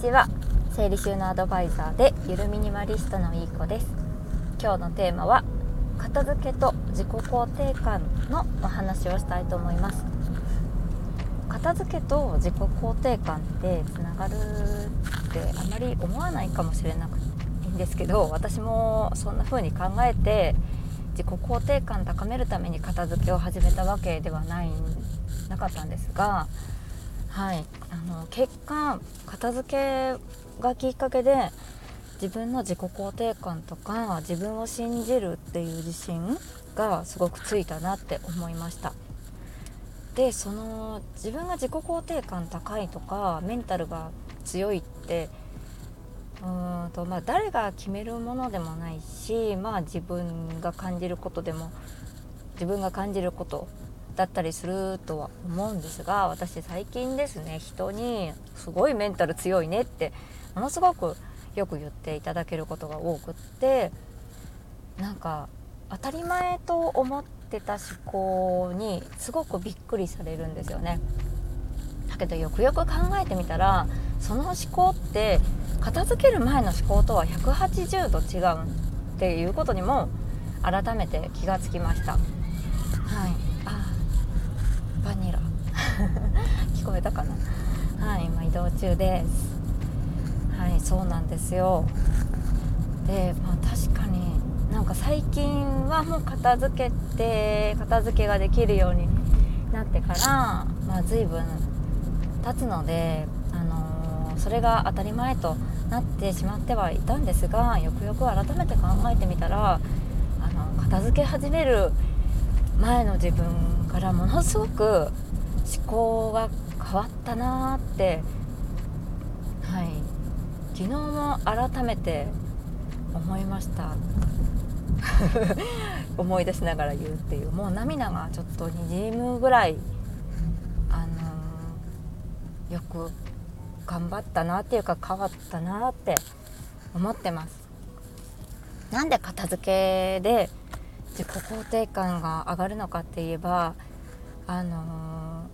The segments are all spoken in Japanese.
ちは。整理収納アドバイザーでゆるミニマリストのいい子です。今日のテーマは片付けと自己肯定感のお話をしたいと思います。片付けと自己肯定感ってつながるってあまり思わないかもしれなくいいんですけど私もそんな風に考えて自己肯定感高めるために片付けを始めたわけではないなかったんですがはい。あの結果片付けがきっかけで自分の自己肯定感とか自分を信じるっていう自信がすごくついたなって思いました。でその自分が自己肯定感高いとかメンタルが強いってうーんとまあ誰が決めるものでもないしまあ自分が感じることでも自分が感じることだったりするとは思うんですが私最近ですね人にすごいメンタル強いねってものすごくよく言っていただけることが多くってなんか当たり前と思ってた思考にすごくびっくりされるんですよね。だけどよくよく考えてみたらその思考って片付ける前の思考とは180度違うっていうことにも改めて気がつきました。はい、あバニラ。聞こえたかな？はい今移動中です。はいそうなんですよ。でまあ確かになんか最近はもう片付けて片付けができるようになってからまあ随分経つのであのー、それが当たり前となってしまってはいたんですがよくよく改めて考えてみたらあの片付け始める前の自分からものすごく思考が変わったなってはい。昨日も改めて思いました。思い出しながら言うっていう。もう涙がちょっとにじむぐらいあのー、よく頑張ったなっていうか変わったなって思ってます。なんで片付けで自己肯定感が上がるのかって言えばあの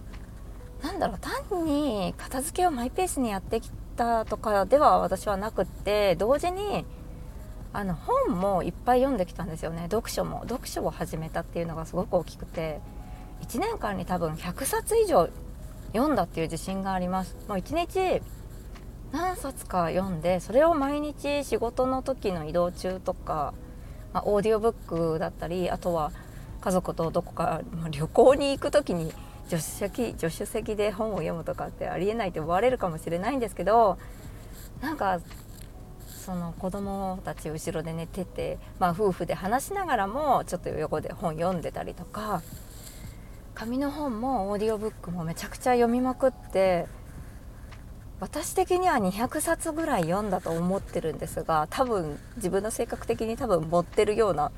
ー、なんだろう単に片付けをマイペースにやってきたとかでは私はなくって同時にあの本もいっぱい読んできたんですよね読書も。読書を始めたっていうのがすごく大きくて1年間に多分100冊以上読んだっていう自信があります。もう1日何冊か読んでそれを毎日仕事の時の移動中とか、まあ、オーディオブックだったりあとは家族とどこか、ま、旅行に行く時に助手席助手席で本を読むとかってありえないって思われるかもしれないんですけどなんかその子供たち後ろで寝てて、まあ、夫婦で話しながらもちょっと横で本読んでたりとか紙の本もオーディオブックもめちゃくちゃ読みまくって私的には200冊ぐらい読んだと思ってるんですが多分自分の性格的に多分持ってるような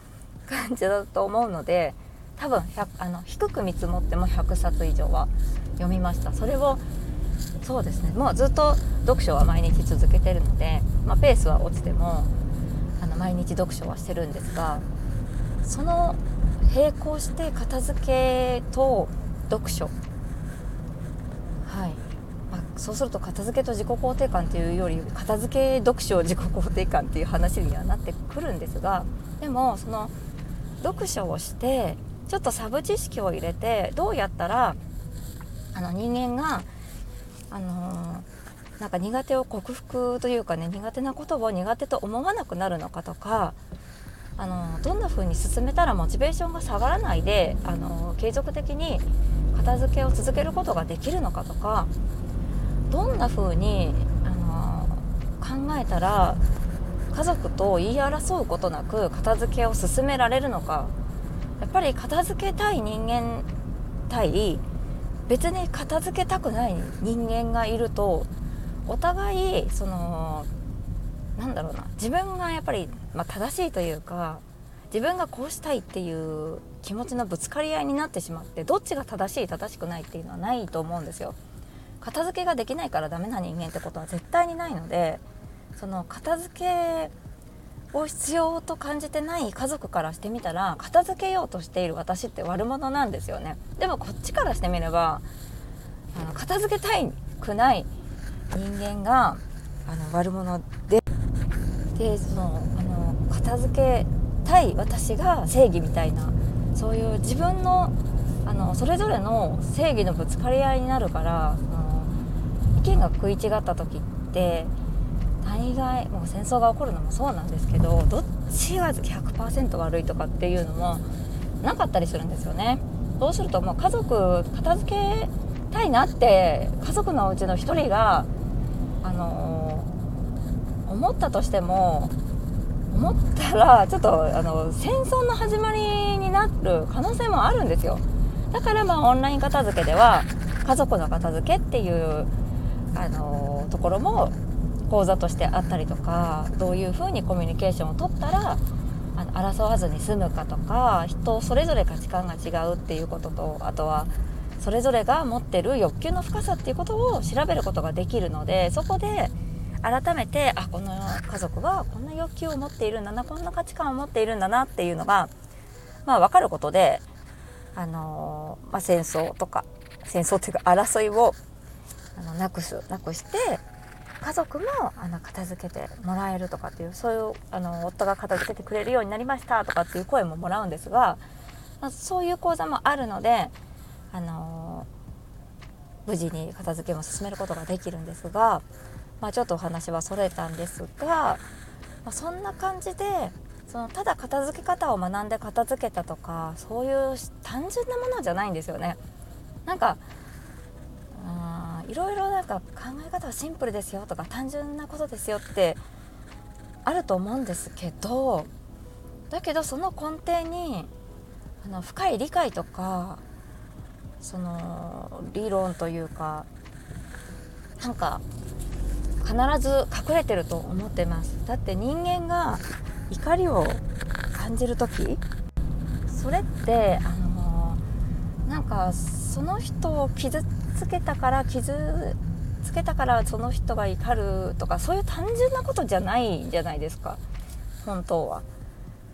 感じだと思うので多分あの低く見積もっても100冊以上は読みました。それをそうですね。もうずっと読書は毎日続けてるので、まあ、ペースは落ちてもあの毎日読書はしてるんですがその並行して片付けと読書。はい、まあ、そうすると片付けと自己肯定感っていうより片付け読書自己肯定感っていう話にはなってくるんですがでもその読書をしてちょっとサブ知識を入れてどうやったらあの人間があのー、なんか苦手を克服というかね苦手なことを苦手と思わなくなるのかとかあのどんな風に進めたらモチベーションが下がらないであの継続的に片付けを続けることができるのかとかどんな風にあの考えたら家族と言い争うことなく片付けを進められるのかやっぱり片付けたい人間対別に片付けたくない人間がいるとお互いそのなんだろうな自分がやっぱり、まあ、正しいというか自分がこうしたいっていう気持ちのぶつかり合いになってしまってどっちが正しい正しくないっていうのはないと思うんですよ。片付けができないからダメな人間ってことは絶対にないのでその片付けを必要と感じてない家族からしてみたら片付けようとしている私って悪者なんですよね。でもこっちからしてみればあの片付けたくない人間があの悪者ででそのあの片付けたい私が正義みたいなそういう自分のあのそれぞれの正義のぶつかり合いになるからその意見が食い違った時って大概もう戦争が起こるのもそうなんですけどどっちが100%悪いとかっていうのもなかったりするんですよね。そうするともう家族片付けたいなって家族のうちの1人があの思ったとしても思ったらちょっとあの戦争の始まりになる可能性もあるんですよだからまあオンライン片付けでは家族の片付けっていうあのところも講座としてあったりとかどういうふうにコミュニケーションをとったらあの争わずに済むかとか人それぞれ価値観が違うっていうこととあとはそれぞれが持ってる欲求の深さっていうことを調べることができるのでそこで改めてあこの家族はこんな欲求を持っているんだなこんな価値観を持っているんだなっていうのが、まあ、分かることで、あのまあ、戦争とか戦争っていうか争いをあのなくすなくして家族もあの片付けてもらえるとかっていうそういうあの夫が片付けてくれるようになりましたとかっていう声ももらうんですが、まあ、そういう講座もあるので、あの無事に片付けも進めることができるんですが、まあ、ちょっとお話はそれたんですが、まあ、そんな感じでそのただ片付け方を学んで片付けたとかそういう単純なものじゃないんですよね。なんかいろいろなんか考え方はシンプルですよとか単純なことですよってあると思うんですけどだけどその根底にあの深い理解とかその理論というかなんか必ず隠れてると思ってます。だって人間が怒りを感じる時それってあのなんかその人を傷つけたから傷つけたからその人が怒るとかそういう単純なことじゃないじゃないですか。本当は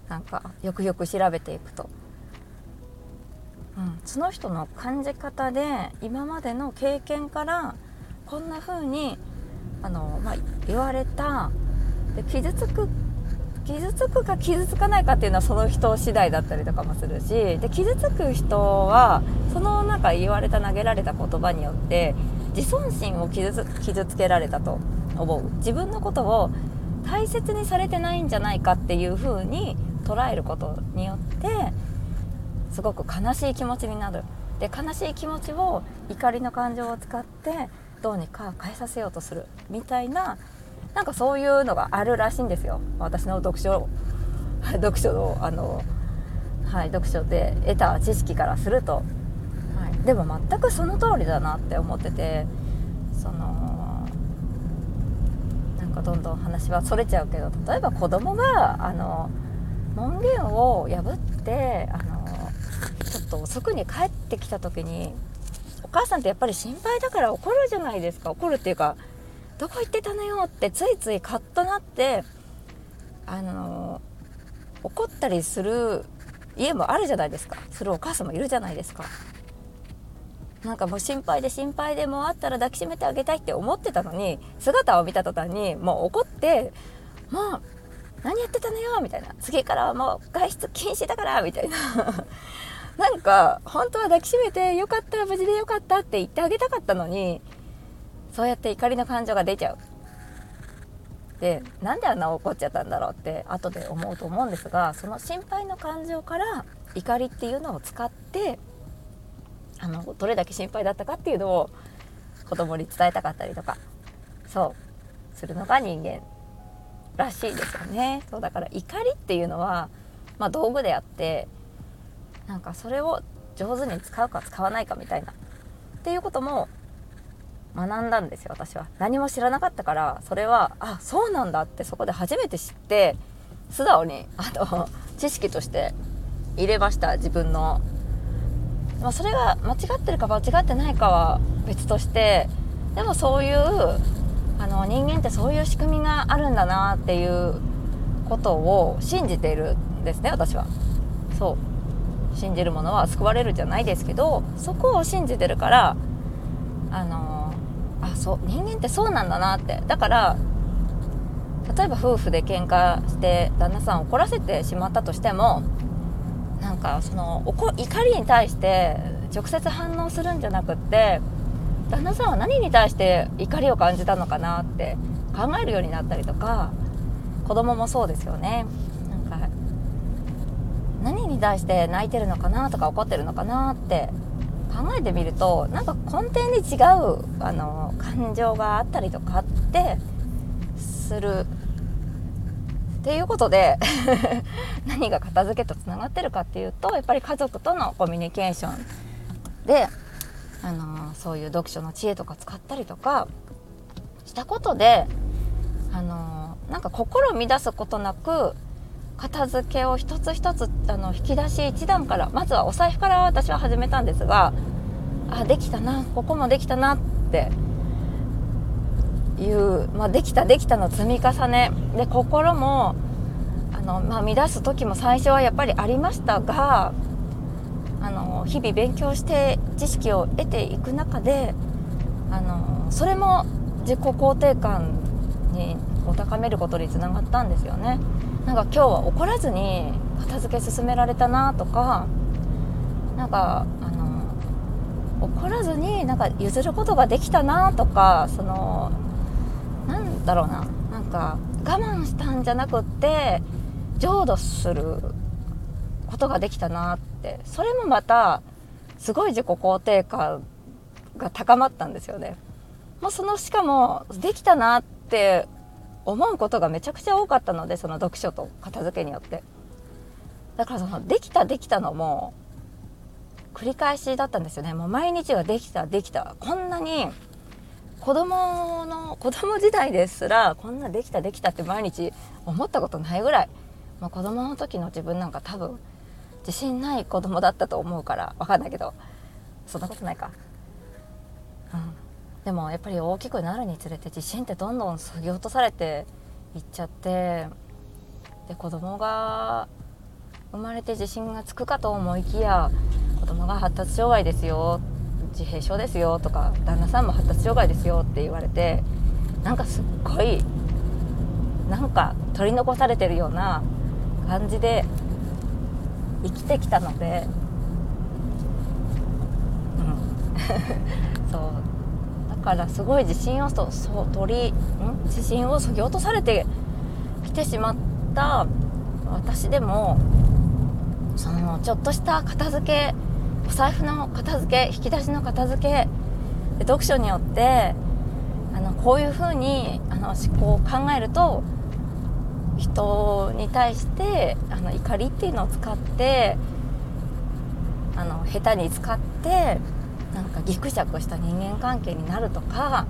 なんかよくよく調べていくと、うん、その人の感じ方で今までの経験からこんな風にあの、まあ、言われた。で傷つく傷つくか傷つかないかっていうのはその人次第だったりとかもするしで傷つく人はそのなんか言われた投げられた言葉によって自尊心を傷つ傷つけられたと思う。自分のことを大切にされてないんじゃないかっていう風に捉えることによってすごく悲しい気持ちになる。で悲しい気持ちを怒りの感情を使ってどうにか変えさせようとするみたいななんかそういうのがあるらしいんですよ。私の読書 読書のあの、はい、読書で得た知識からすると、はい、でも全くその通りだなって思っててそのなんかどんどん話はそれちゃうけど例えば子供があの門限を破ってあのちょっと遅くに帰ってきた時にお母さんってやっぱり心配だから怒るじゃないですか。怒るっていうかどこ行ってたのよってついついカッとなってあの怒ったりする家もあるじゃないですか。するお母さんもいるじゃないですか。なんかもう心配で心配でもうあったら抱きしめてあげたいって思ってたのに姿を見た途端にもう怒ってもう何やってたのよみたいな。次からはもう外出禁止だからみたいな。なんか本当は抱きしめてよかった無事でよかったって言ってあげたかったのにそうやって怒りの感情が出ちゃう。でなんであんな怒っちゃったんだろうって後で思うと思うんですがその心配の感情から怒りっていうのを使ってあのどれだけ心配だったかっていうのを子供に伝えたかったりとかそうするのが人間らしいですよね。そうだから怒りっていうのは、まあ、道具であってなんかそれを上手に使うか使わないかみたいなっていうことも学んだんですよ私は。何も知らなかったからそれはあそうなんだってそこで初めて知って素直にあの知識として入れました自分の、まあ、それが間違ってるか間違ってないかは別としてでもそういうあの人間ってそういう仕組みがあるんだなっていうことを信じているんですね私は。そう。信じるものは救われるじゃないですけどそこを信じてるからあのあそう人間ってそうなんだなって。だから例えば夫婦で喧嘩して旦那さんを怒らせてしまったとしてもなんかその怒りに対して直接反応するんじゃなくって旦那さんは何に対して怒りを感じたのかなって考えるようになったりとか子供もそうですよね。なんか何に対して泣いてるのかなとか怒ってるのかなって考えてみるとなんか根底に違うあの感情があったりとかってする。っていうことで 何が片付けとつながってるかっていうとやっぱり家族とのコミュニケーションであのそういう読書の知恵とか使ったりとかしたことであのなんか心を乱すことなく片付けを一つ一つあの引き出し1段からまずはお財布から私は始めたんですがあできたなここもできたなっていう、まあ、できたできたの積み重ね。で心もあの、まあ、乱す時も最初はやっぱりありましたがあの日々勉強して知識を得ていく中であのそれも自己肯定感高めることにつながったんですよね。なんか今日は怒らずに片付け進められたなとかなんかあの怒らずになんか譲ることができたなとかそのなんだろうななんか我慢したんじゃなくって浄土することができたなってそれもまたすごい自己肯定感が高まったんですよね。もうそのしかもできたなって思うことがめちゃくちゃ多かったのでその読書と片付けによって。だからそのできたできたのも繰り返しだったんですよね。もう毎日ができたできた。こんなに子供の子供時代ですらこんなできたできたって毎日思ったことないぐらい、まあ、子供の時の自分なんか多分自信ない子供だったと思うから分かんないけどそんなことないか、でもやっぱり大きくなるにつれて自信ってどんどん削ぎ落とされていっちゃってで子供が生まれて自信がつくかと思いきや子供が発達障害ですよ自閉症ですよとか旦那さんも発達障害ですよって言われてなんかすっごいなんか取り残されてるような感じで生きてきたので、うん、そう。からすごい自信をそそ取りん？自信をそぎ落とされてきてしまった。私でもそのちょっとした片付けお財布の片付け引き出しの片付け読書によってあのこういうふうにあの思考を考えると人に対してあの怒りっていうのを使ってあの下手に使ってなんかギクシャクした人間関係になるとか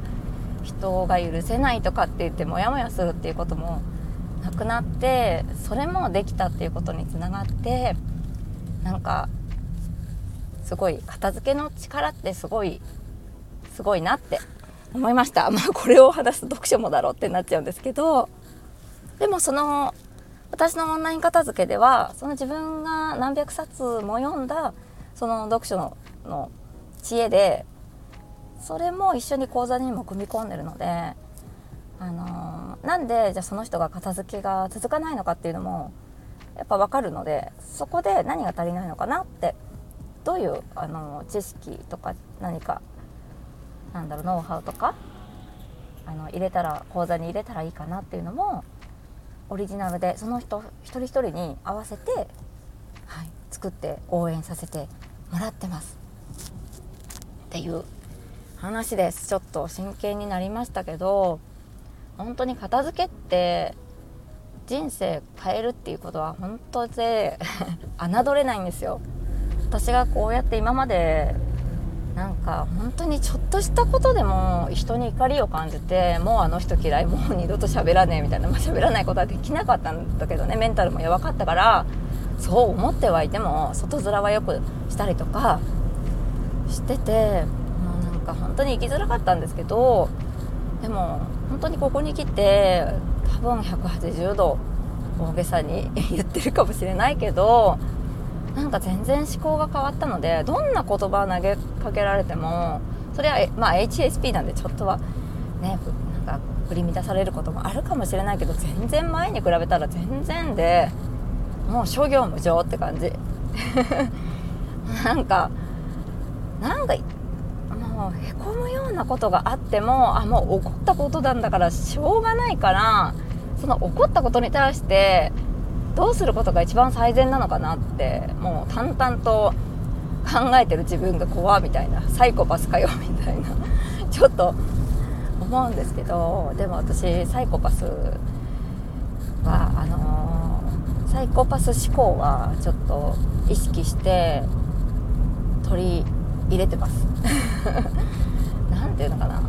人が許せないとかって言ってモヤモヤするっていうこともなくなってそれもできたっていうことにつながってなんかすごい片付けの力ってすごいすごいなって思いました。まあこれを話す読書もだろうってなっちゃうんですけどでもその私のオンライン片付けではその自分が何百冊も読んだその読書の知恵でそれも一緒に講座にも組み込んでるので、あのー、なんでじゃあその人が片付けが続かないのかっていうのもやっぱ分かるのでそこで何が足りないのかなってどういう、あのー、知識とか何かなんだろうノウハウとかあの入れたら講座に入れたらいいかなっていうのもオリジナルでその人一人一人に合わせて、はい、作って応援させてもらってます。っていう話です。ちょっと真剣になりましたけど本当に片付けって人生変えるっていうことは本当で 侮れないんですよ。私がこうやって今までなんか本当にちょっとしたことでも人に怒りを感じてもうあの人嫌いもう二度と喋らねえみたいな、まあ、喋らないことはできなかったんだけどねメンタルも弱かったからそう思ってはいても外面はよくしたりとかしててもうなんか本当に生きづらかったんですけどでも本当にここに来て多分180度大げさに 言ってるかもしれないけどなんか全然思考が変わったのでどんな言葉を投げかけられてもそれは、まあ、HSP なんでちょっとはねなんか振り乱されることもあるかもしれないけど全然前に比べたら全然でもう諸行無常って感じ。なんかなんかもうへこむようなことがあってもあもう起こったことなんだからしょうがないからその起こったことに対してどうすることが一番最善なのかなってもう淡々と考えてる自分が怖みたいなサイコパスかよみたいなちょっと思うんですけどでも私サイコパスはあのー、サイコパス思考はちょっと意識して取り入れてます。何ていうのかな。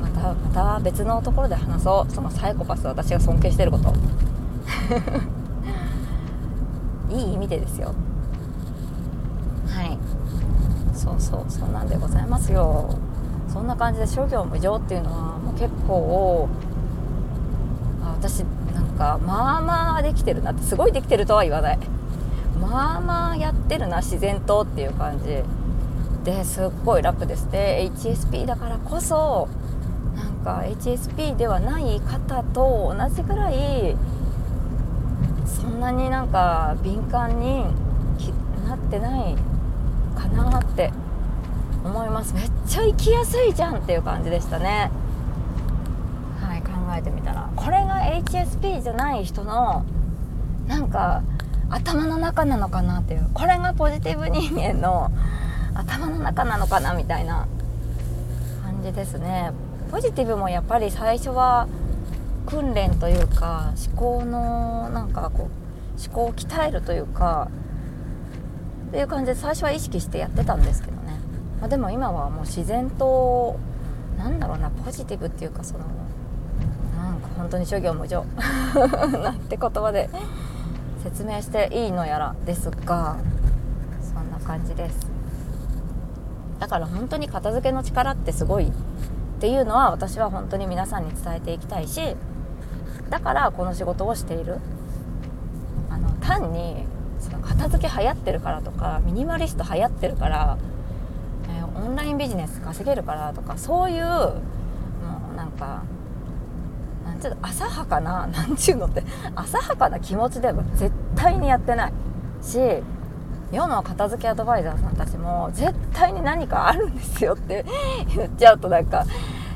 またまた別のところで話そう。そのサイコパス私が尊敬してること。いい意味でですよ。はい。そうそう。そんなんでございますよ。そんな感じで諸行無常っていうのはもう結構私なんかまあまあできてるなってすごいできてるとは言わない。まあまあやってるな自然とっていう感じ。ですっごい楽です。で HSP だからこそなんか HSP ではない方と同じぐらいそんなになんか敏感になってないかなって思います。めっちゃ生きやすいじゃんっていう感じでしたね。はい考えてみたら。これが HSP じゃない人のなんか頭の中なのかなっていう。これがポジティブ人間の頭の中なのかなみたいな感じですね。ポジティブもやっぱり最初は訓練というか思考のなんかこう思考を鍛えるというかっていう感じで最初は意識してやってたんですけどね、まあ、でも今はもう自然となんだろうなポジティブっていうかそのなんか本当に諸行無常 なんて言葉で説明していいのやらですがそんな感じです。だから本当に片付けの力ってすごいっていうのは私は本当に皆さんに伝えていきたいしだからこの仕事をしている。あの単にその片付け流行ってるからとかミニマリスト流行ってるから、えー、オンラインビジネス稼げるからとかそういうもうなんかなんちゅうの浅はかななんちゅうのって浅はかな気持ちでは絶対にやってないし世の片付けアドバイザーさんたちも絶対に何かあるんですよって言っちゃうとなんか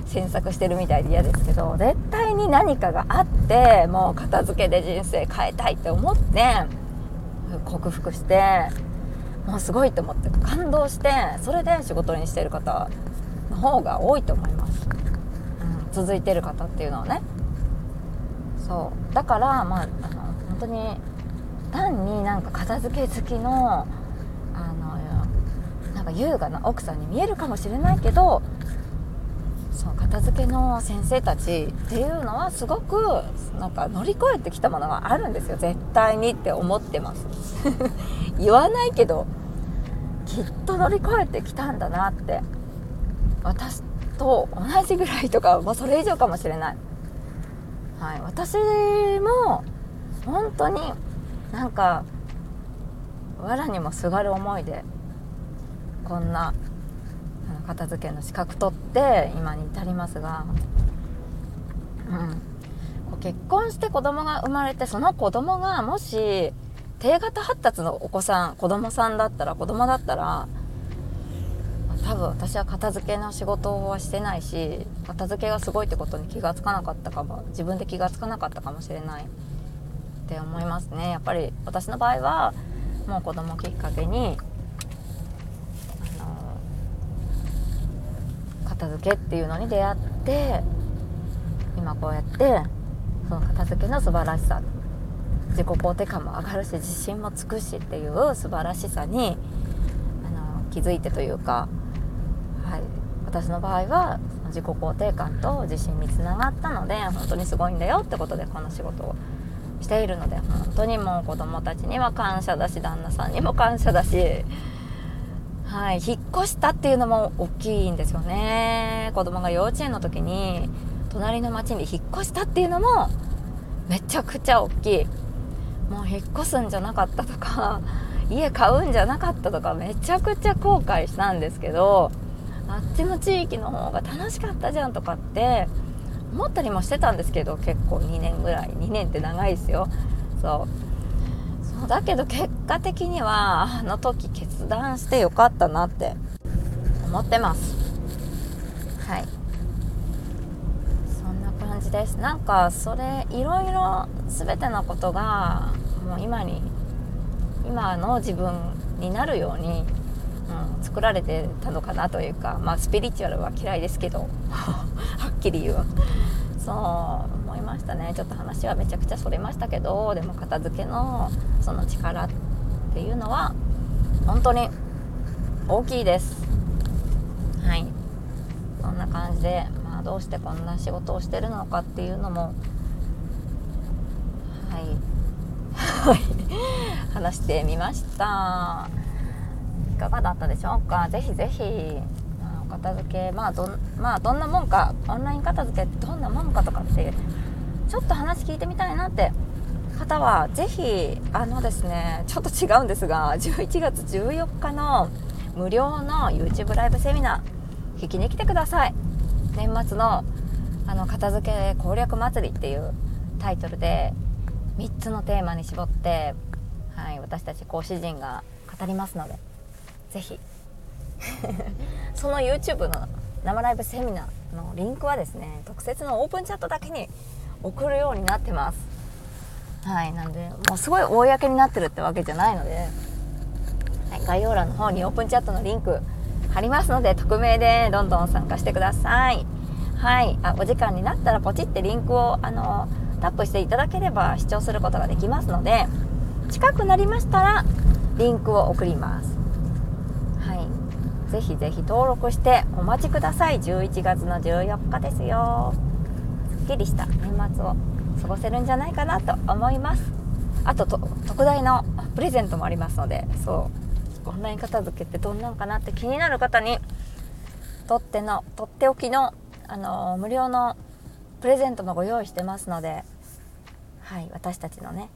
詮索してるみたいで嫌ですけど絶対に何かがあってもう片付けで人生変えたいって思って克服してもうすごいと思って感動してそれで仕事にしてる方の方が多いと思います、うん、続いてる方っていうのはね。そう。だからまああの本当に単になんか片付け好きのあのなんか優雅な奥さんに見えるかもしれないけどそう片付けの先生たちっていうのはすごくなんか乗り越えてきたものがあるんですよ。絶対にって思ってます。言わないけどきっと乗り越えてきたんだなって私と同じぐらいとかもうそれ以上かもしれない、はい、私も本当になんか藁にもすがる思いでこんな片付けの資格取って今に至りますが、うん、結婚して子供が生まれてその子供がもし低型発達のお子さん子供さんだったら子供だったら多分私は片付けの仕事はしてないし片付けがすごいってことに気が付かなかったかも自分で気が付かなかったかもしれない。って思いますね。やっぱり私の場合はもう子供きっかけにあの片付けっていうのに出会って今こうやってその片付けの素晴らしさ自己肯定感も上がるし自信もつくしっていう素晴らしさにあの気づいてというか、はい、私の場合は自己肯定感と自信につながったので本当にすごいんだよってことでこの仕事をしているので本当にもう子供たちには感謝だし旦那さんにも感謝だし、はい、引っ越したっていうのも大きいんですよね。子供が幼稚園の時に隣の町に引っ越したっていうのもめちゃくちゃ大きい。もう引っ越すんじゃなかったとか 家買うんじゃなかったとかめちゃくちゃ後悔したんですけどあっちの地域の方が楽しかったじゃんとかって思ったりもしてたんですけど結構2年ぐらい。2年って長いですよ。そう。そうだけど結果的にはあの時決断してよかったなって思ってます。はい。そんな感じです。なんかそれいろいろ全てのことがもう今に今の自分になるように、作られてたのかなというかまあスピリチュアルは嫌いですけど はっきり言うそう思いましたね。ちょっと話はめちゃくちゃそれましたけどでも片付けのその力っていうのは本当に大きいです。はい。そんな感じで、まあ、どうしてこんな仕事をしてるのかっていうのも はい。話してみました。かがだったでしょうか？ぜひぜひ片付けまあどまあどんなもんかオンライン片付けってどんなもんかとかっていうちょっと話聞いてみたいなって方はぜひあのですねちょっと違うんですが11月14日の無料の YouTube ライブセミナー聞きに来てください。年末のあの片付け攻略祭りっていうタイトルで3つのテーマに絞って、はい、私たち講師陣が語りますのでぜひ。その YouTube の生ライブセミナーのリンクはですね特設のオープンチャットだけに送るようになってます。はいなんでもうすごい公になってるってわけじゃないので、はい、概要欄の方にオープンチャットのリンク貼りますので匿名でどんどん参加してください。はいあお時間になったらポチってリンクをあのタップしていただければ視聴することができますので近くなりましたらリンクを送ります。ぜひぜひ登録してお待ちください。11月の14日ですよ。すっきりした年末を過ごせるんじゃないかなと思います。あと特大のプレゼントもありますのでそう。オンライン片付けってどんなんかなって気になる方にとってのとっておきの、あの無料のプレゼントもご用意してますのではい私たちのね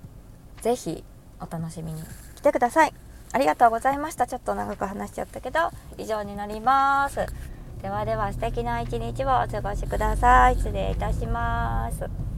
是非お楽しみに来てください。ありがとうございました。ちょっと長く話しちゃったけど以上になります。ではでは素敵な一日をお過ごしください。失礼いたします。